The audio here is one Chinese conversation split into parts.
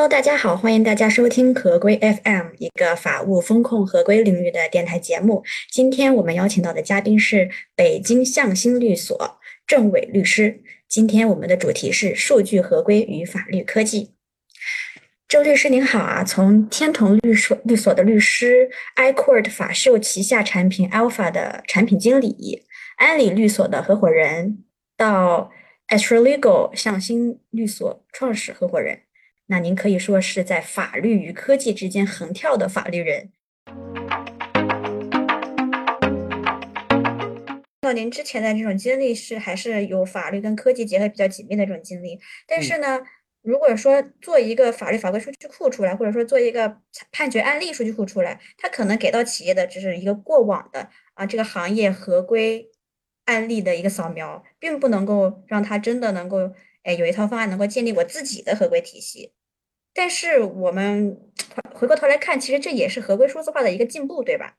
Hello，大家好，欢迎大家收听合规 FM，一个法务风控合规领域的电台节目。今天我们邀请到的嘉宾是北京向心律所郑伟律师。今天我们的主题是数据合规与法律科技。周律师您好啊，从天同律所律所的律师，iCourt 法秀旗下产品 Alpha 的产品经理，安理律所的合伙人，到 Astralegal 向心律所创始合伙人。那您可以说是在法律与科技之间横跳的法律人。那您之前的这种经历是还是有法律跟科技结合比较紧密的这种经历，但是呢，如果说做一个法律法规数据库出来，或者说做一个判决案例数据库出来，它可能给到企业的只是一个过往的啊这个行业合规案例的一个扫描，并不能够让它真的能够哎有一套方案能够建立我自己的合规体系。但是我们回过头来看，其实这也是合规数字化的一个进步，对吧？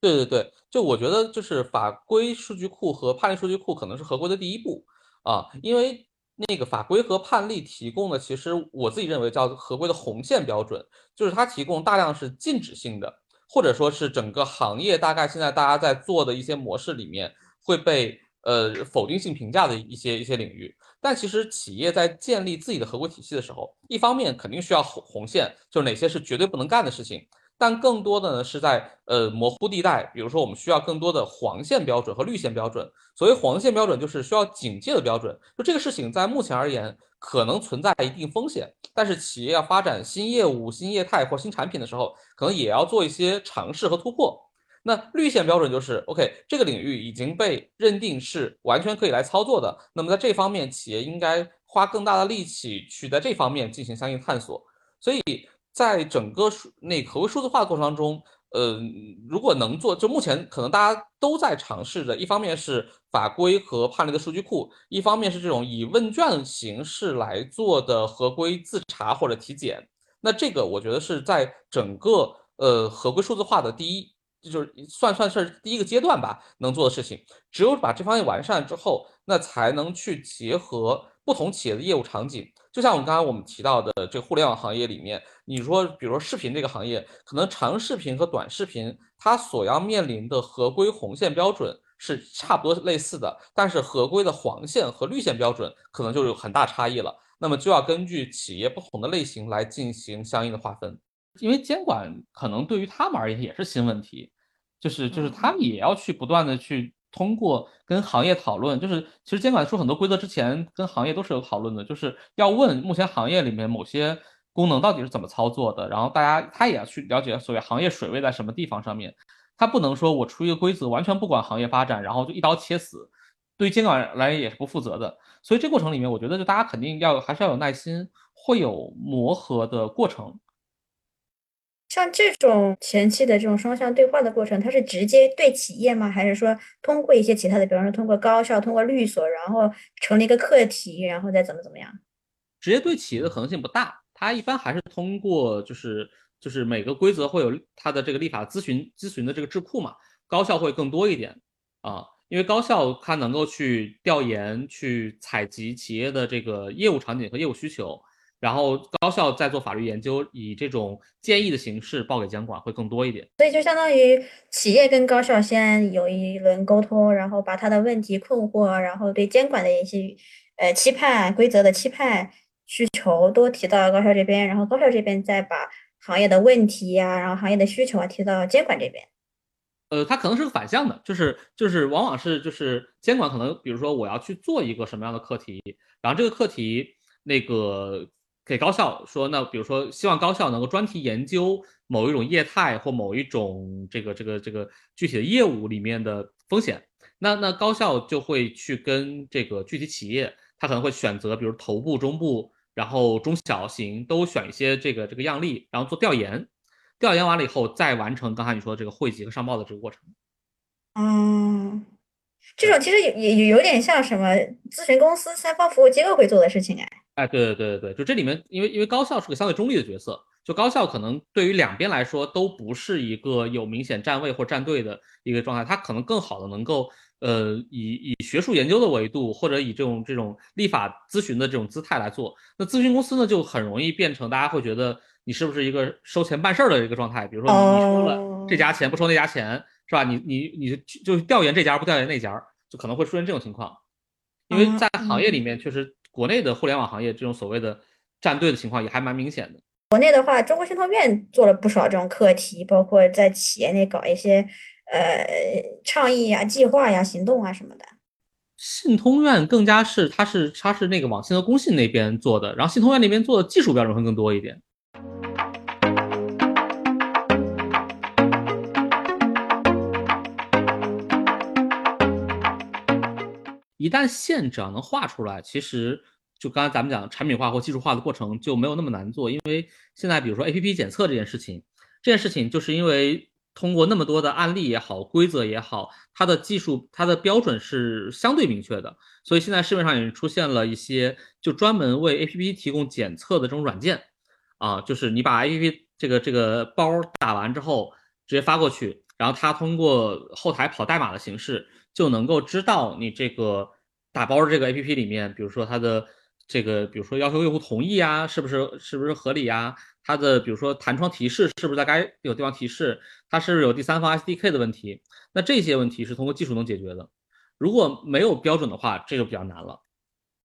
对对对，就我觉得，就是法规数据库和判例数据库可能是合规的第一步啊，因为那个法规和判例提供的，其实我自己认为叫合规的红线标准，就是它提供大量是禁止性的，或者说是整个行业大概现在大家在做的一些模式里面会被呃否定性评价的一些一些领域。但其实企业在建立自己的合规体系的时候，一方面肯定需要红红线，就是哪些是绝对不能干的事情。但更多的呢是在呃模糊地带，比如说我们需要更多的黄线标准和绿线标准。所谓黄线标准就是需要警戒的标准，就这个事情在目前而言可能存在一定风险，但是企业要发展新业务、新业态或新产品的时候，可能也要做一些尝试和突破。那绿线标准就是 OK，这个领域已经被认定是完全可以来操作的。那么在这方面，企业应该花更大的力气去在这方面进行相应探索。所以在整个数那合规数字化的过程当中，呃，如果能做，就目前可能大家都在尝试着，一方面是法规和判例的数据库，一方面是这种以问卷形式来做的合规自查或者体检。那这个我觉得是在整个呃合规数字化的第一。就是算算是第一个阶段吧，能做的事情，只有把这方面完善之后，那才能去结合不同企业的业务场景。就像我们刚才我们提到的这个互联网行业里面，你说比如说视频这个行业，可能长视频和短视频它所要面临的合规红线标准是差不多类似的，但是合规的黄线和绿线标准可能就有很大差异了。那么就要根据企业不同的类型来进行相应的划分，因为监管可能对于他们而言也是新问题。就是就是他们也要去不断的去通过跟行业讨论，就是其实监管出很多规则之前跟行业都是有讨论的，就是要问目前行业里面某些功能到底是怎么操作的，然后大家他也要去了解所谓行业水位在什么地方上面，他不能说我出一个规则完全不管行业发展，然后就一刀切死，对监管来也是不负责的，所以这过程里面我觉得就大家肯定要还是要有耐心，会有磨合的过程。像这种前期的这种双向对话的过程，它是直接对企业吗？还是说通过一些其他的，比方说通过高校、通过律所，然后成立一个课题，然后再怎么怎么样？直接对企业的可能性不大，它一般还是通过就是就是每个规则会有它的这个立法咨询咨询的这个智库嘛，高校会更多一点啊，因为高校它能够去调研、去采集企业的这个业务场景和业务需求。然后高校在做法律研究，以这种建议的形式报给监管会更多一点。所以就相当于企业跟高校先有一轮沟通，然后把他的问题困惑，然后对监管的一些呃期盼、规则的期盼、需求都提到高校这边，然后高校这边再把行业的问题呀，然后行业的需求啊提到监管这边。呃，它可能是个反向的，就是就是往往是就是监管可能比如说我要去做一个什么样的课题，然后这个课题那个。给高校说，那比如说，希望高校能够专题研究某一种业态或某一种这个这个这个具体的业务里面的风险，那那高校就会去跟这个具体企业，他可能会选择，比如头部、中部，然后中小型都选一些这个这个样例，然后做调研，调研完了以后再完成刚才你说的这个汇集和上报的这个过程。嗯，这种其实也也有点像什么咨询公司、三方服务机构会做的事情哎。哎，对对对对对，就这里面，因为因为高校是个相对中立的角色，就高校可能对于两边来说都不是一个有明显站位或站队的一个状态，它可能更好的能够呃以以学术研究的维度，或者以这种这种立法咨询的这种姿态来做，那咨询公司呢就很容易变成大家会觉得你是不是一个收钱办事儿的一个状态，比如说你收了这家钱不收那家钱，是吧？你你你就调研这家不调研那家，就可能会出现这种情况，因为在行业里面确实国内的互联网行业这种所谓的站队的情况也还蛮明显的。国内的话，中国信托院做了不少这种课题，包括在企业内搞一些呃倡议呀、计划呀、行动啊什么的。信通院更加是，它是它是那个网信和工信那边做的，然后信通院那边做的技术标准会更多一点。一旦线只要能画出来，其实。就刚才咱们讲产品化或技术化的过程就没有那么难做，因为现在比如说 A P P 检测这件事情，这件事情就是因为通过那么多的案例也好，规则也好，它的技术它的标准是相对明确的，所以现在市面上也出现了一些就专门为 A P P 提供检测的这种软件，啊，就是你把 A P P 这个这个包打完之后直接发过去，然后它通过后台跑代码的形式就能够知道你这个打包的这个 A P P 里面，比如说它的。这个比如说要求用户同意啊，是不是是不是合理啊？它的比如说弹窗提示是不是在该有地方提示？它是不是有第三方 SDK 的问题？那这些问题是通过技术能解决的。如果没有标准的话，这就比较难了。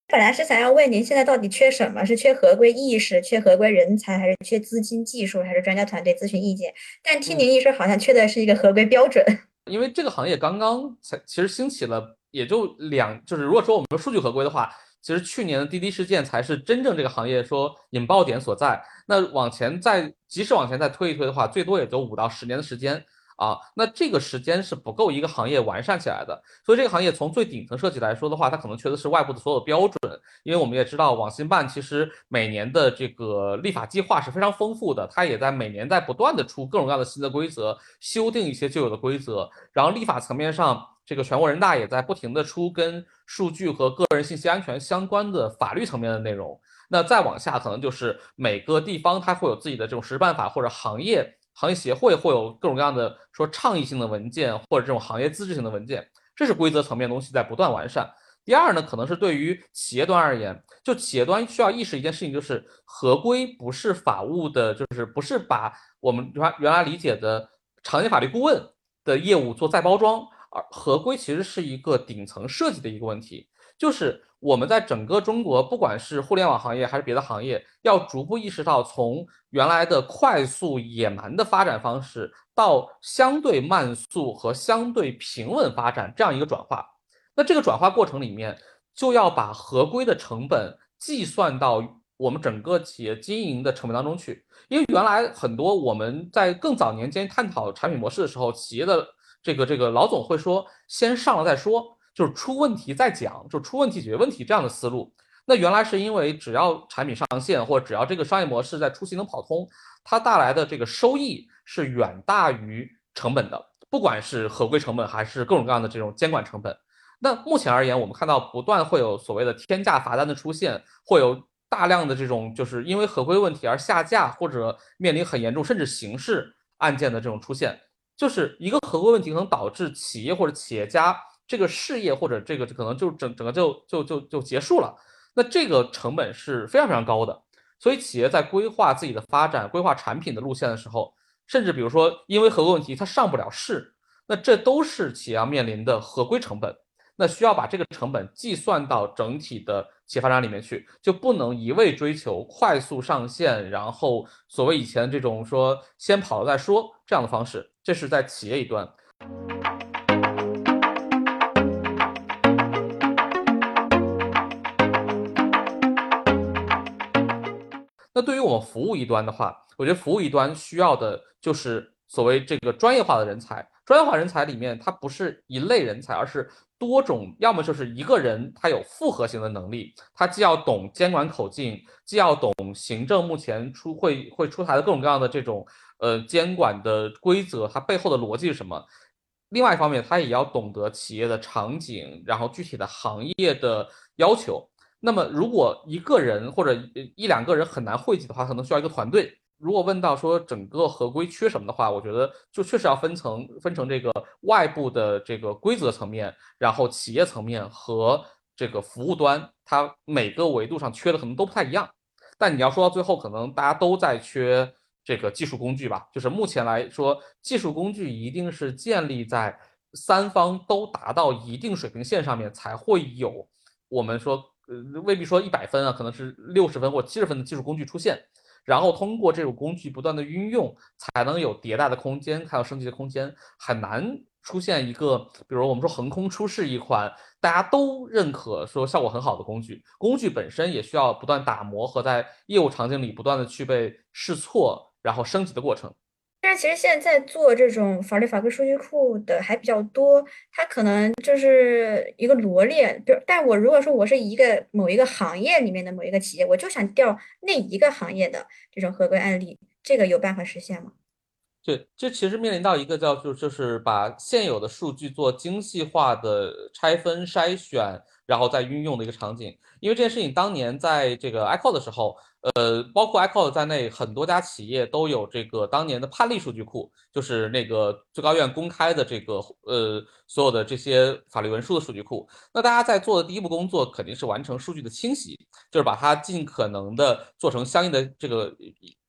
本来是想要问您，现在到底缺什么？是缺合规意识，缺合规人才，还是缺资金、技术，还是专家团队咨询意见？但听您一说，好像缺的是一个合规标准。因为这个行业刚刚才其实兴起了，也就两，就是如果说我们说数据合规的话。其实去年的滴滴事件才是真正这个行业说引爆点所在。那往前再，即使往前再推一推的话，最多也就五到十年的时间啊。那这个时间是不够一个行业完善起来的。所以这个行业从最顶层设计来说的话，它可能缺的是外部的所有标准。因为我们也知道，网信办其实每年的这个立法计划是非常丰富的，它也在每年在不断的出各种各样的新的规则，修订一些旧有的规则。然后立法层面上。这个全国人大也在不停的出跟数据和个人信息安全相关的法律层面的内容。那再往下，可能就是每个地方它会有自己的这种实施办法，或者行业行业协会会有各种各样的说倡议性的文件，或者这种行业资质性的文件。这是规则层面的东西在不断完善。第二呢，可能是对于企业端而言，就企业端需要意识一件事情，就是合规不是法务的，就是不是把我们原原来理解的常见法律顾问的业务做再包装。而合规其实是一个顶层设计的一个问题，就是我们在整个中国，不管是互联网行业还是别的行业，要逐步意识到从原来的快速野蛮的发展方式，到相对慢速和相对平稳发展这样一个转化。那这个转化过程里面，就要把合规的成本计算到我们整个企业经营的成本当中去，因为原来很多我们在更早年间探讨产品模式的时候，企业的。这个这个老总会说，先上了再说，就是出问题再讲，就出问题解决问题这样的思路。那原来是因为只要产品上线，或者只要这个商业模式在初期能跑通，它带来的这个收益是远大于成本的，不管是合规成本还是各种各样的这种监管成本。那目前而言，我们看到不断会有所谓的天价罚单的出现，会有大量的这种就是因为合规问题而下架或者面临很严重甚至刑事案件的这种出现。就是一个合规问题，可能导致企业或者企业家这个事业或者这个可能就整整个就就就就结束了。那这个成本是非常非常高的。所以企业在规划自己的发展、规划产品的路线的时候，甚至比如说因为合规问题它上不了市，那这都是企业要面临的合规成本。那需要把这个成本计算到整体的企业发展里面去，就不能一味追求快速上线，然后所谓以前这种说先跑了再说这样的方式。这是在企业一端。那对于我们服务一端的话，我觉得服务一端需要的就是所谓这个专业化的人才。专业化人才里面，它不是一类人才，而是。多种，要么就是一个人他有复合型的能力，他既要懂监管口径，既要懂行政目前出会会出台的各种各样的这种呃监管的规则，它背后的逻辑是什么？另外一方面，他也要懂得企业的场景，然后具体的行业的要求。那么，如果一个人或者一两个人很难汇集的话，可能需要一个团队。如果问到说整个合规缺什么的话，我觉得就确实要分层，分成这个外部的这个规则层面，然后企业层面和这个服务端，它每个维度上缺的可能都不太一样。但你要说到最后，可能大家都在缺这个技术工具吧？就是目前来说，技术工具一定是建立在三方都达到一定水平线上面，才会有我们说。呃，未必说一百分啊，可能是六十分或七十分的技术工具出现，然后通过这种工具不断的运用，才能有迭代的空间，还有升级的空间，很难出现一个，比如我们说横空出世一款大家都认可说效果很好的工具，工具本身也需要不断打磨和在业务场景里不断的去被试错，然后升级的过程。但是其实现在做这种法律法规数据库的还比较多，它可能就是一个罗列。比如，但我如果说我是一个某一个行业里面的某一个企业，我就想调那一个行业的这种合规案例，这个有办法实现吗？对，这其实面临到一个叫就就是把现有的数据做精细化的拆分筛选，然后再运用的一个场景。因为这件事情当年在这个 ICO 的时候。呃，包括 ICO 在内，很多家企业都有这个当年的判例数据库，就是那个最高院公开的这个呃所有的这些法律文书的数据库。那大家在做的第一步工作肯定是完成数据的清洗，就是把它尽可能的做成相应的这个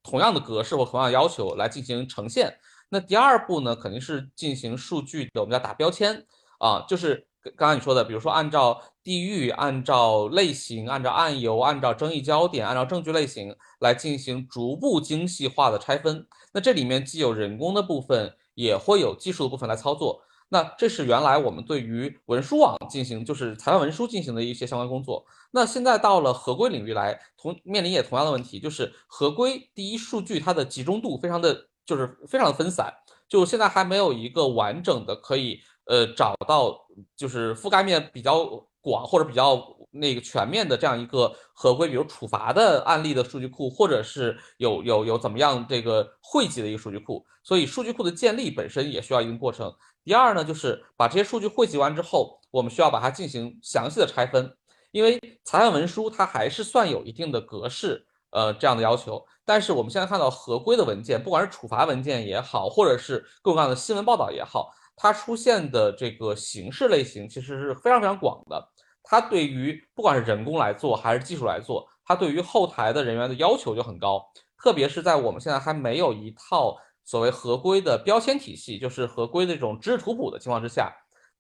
同样的格式或同样要求来进行呈现。那第二步呢，肯定是进行数据的我们叫打标签啊，就是。刚刚你说的，比如说按照地域、按照类型、按照案由、按照争议焦点、按照证据类型来进行逐步精细化的拆分。那这里面既有人工的部分，也会有技术的部分来操作。那这是原来我们对于文书网进行，就是裁判文书进行的一些相关工作。那现在到了合规领域来，同面临也同样的问题，就是合规第一数据它的集中度非常的，就是非常的分散，就现在还没有一个完整的可以。呃，找到就是覆盖面比较广或者比较那个全面的这样一个合规，比如处罚的案例的数据库，或者是有有有怎么样这个汇集的一个数据库。所以数据库的建立本身也需要一定过程。第二呢，就是把这些数据汇集完之后，我们需要把它进行详细的拆分，因为裁判文书它还是算有一定的格式，呃，这样的要求。但是我们现在看到合规的文件，不管是处罚文件也好，或者是各种各样的新闻报道也好。它出现的这个形式类型其实是非常非常广的，它对于不管是人工来做还是技术来做，它对于后台的人员的要求就很高，特别是在我们现在还没有一套所谓合规的标签体系，就是合规的这种知识图谱的情况之下，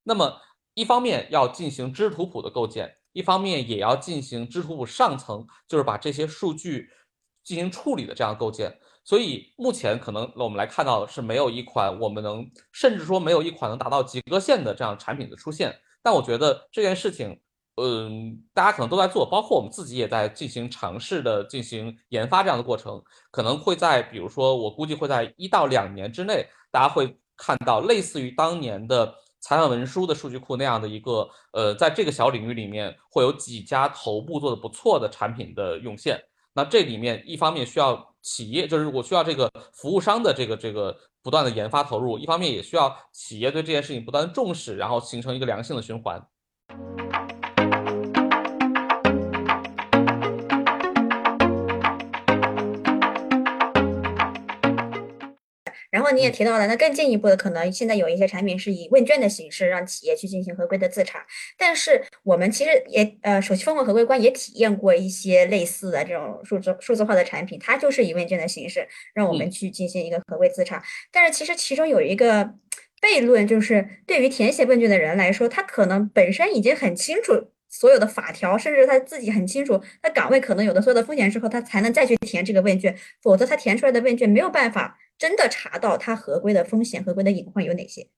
那么一方面要进行知识图谱的构建，一方面也要进行知识图谱上层，就是把这些数据进行处理的这样构建。所以目前可能我们来看到的是没有一款我们能，甚至说没有一款能达到及格线的这样产品的出现。但我觉得这件事情，嗯，大家可能都在做，包括我们自己也在进行尝试的进行研发这样的过程，可能会在比如说我估计会在一到两年之内，大家会看到类似于当年的裁判文书的数据库那样的一个，呃，在这个小领域里面会有几家头部做的不错的产品的涌现。那这里面一方面需要企业，就是我需要这个服务商的这个这个不断的研发投入，一方面也需要企业对这件事情不断重视，然后形成一个良性的循环。你也提到了，那更进一步的可能，现在有一些产品是以问卷的形式让企业去进行合规的自查。但是我们其实也呃，首席风控合规官也体验过一些类似的这种数字数字化的产品，它就是以问卷的形式让我们去进行一个合规自查。但是其实其中有一个悖论，就是对于填写问卷的人来说，他可能本身已经很清楚所有的法条，甚至他自己很清楚他岗位可能有的所有的风险之后，他才能再去填这个问卷，否则他填出来的问卷没有办法。真的查到它合规的风险、合规的隐患有哪些？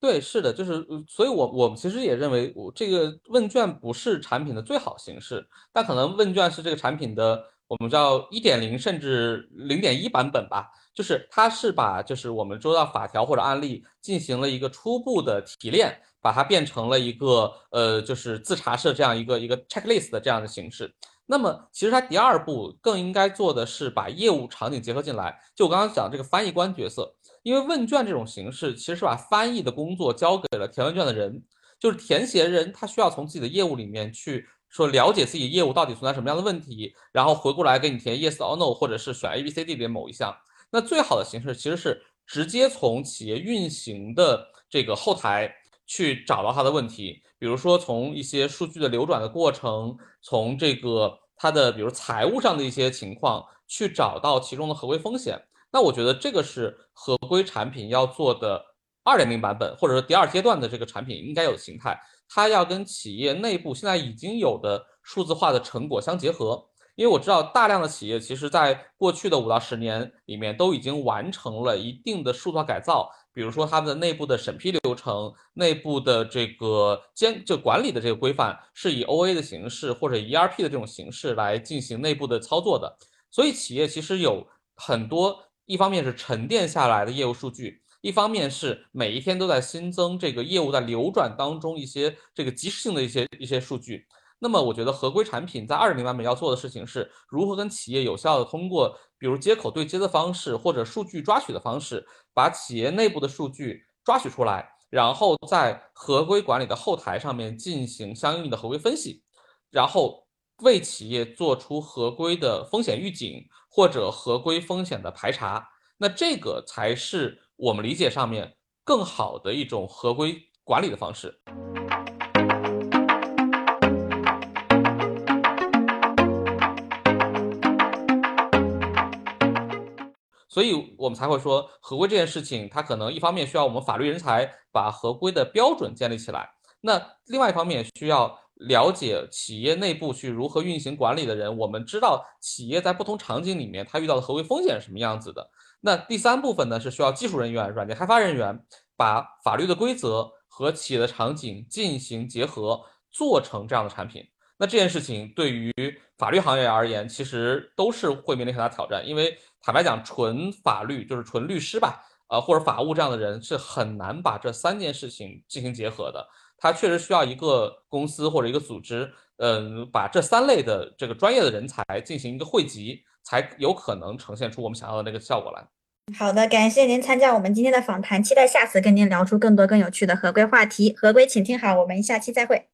对，是的，就是，所以，我我们其实也认为，我这个问卷不是产品的最好形式，但可能问卷是这个产品的，我们叫一点零甚至零点一版本吧，就是它是把就是我们周到法条或者案例进行了一个初步的提炼，把它变成了一个呃，就是自查式这样一个一个 checklist 的这样的形式。那么，其实它第二步更应该做的是把业务场景结合进来。就我刚刚讲这个翻译官角色，因为问卷这种形式其实是把翻译的工作交给了填问卷的人，就是填写人，他需要从自己的业务里面去说了解自己业务到底存在什么样的问题，然后回过来给你填 yes or no，或者是选 A、B、C、D 里面某一项。那最好的形式其实是直接从企业运行的这个后台去找到它的问题，比如说从一些数据的流转的过程，从这个它的比如财务上的一些情况去找到其中的合规风险。那我觉得这个是合规产品要做的二点零版本，或者说第二阶段的这个产品应该有的形态。它要跟企业内部现在已经有的数字化的成果相结合，因为我知道大量的企业其实在过去的五到十年里面都已经完成了一定的数字化改造，比如说他们的内部的审批流程、内部的这个监就管理的这个规范是以 OA 的形式或者 ERP 的这种形式来进行内部的操作的，所以企业其实有很多一方面是沉淀下来的业务数据。一方面是每一天都在新增这个业务在流转当中一些这个即时性的一些一些数据，那么我觉得合规产品在二点零版本要做的事情是如何跟企业有效的通过比如接口对接的方式或者数据抓取的方式，把企业内部的数据抓取出来，然后在合规管理的后台上面进行相应的合规分析，然后为企业做出合规的风险预警或者合规风险的排查，那这个才是。我们理解上面更好的一种合规管理的方式，所以我们才会说合规这件事情，它可能一方面需要我们法律人才把合规的标准建立起来，那另外一方面需要了解企业内部去如何运行管理的人，我们知道企业在不同场景里面它遇到的合规风险是什么样子的。那第三部分呢，是需要技术人员、软件开发人员把法律的规则和企业的场景进行结合，做成这样的产品。那这件事情对于法律行业而言，其实都是会面临很大挑战，因为坦白讲，纯法律就是纯律师吧，呃，或者法务这样的人是很难把这三件事情进行结合的。他确实需要一个公司或者一个组织，嗯，把这三类的这个专业的人才进行一个汇集。才有可能呈现出我们想要的那个效果来。好的，感谢您参加我们今天的访谈，期待下次跟您聊出更多更有趣的合规话题。合规，请听好，我们下期再会。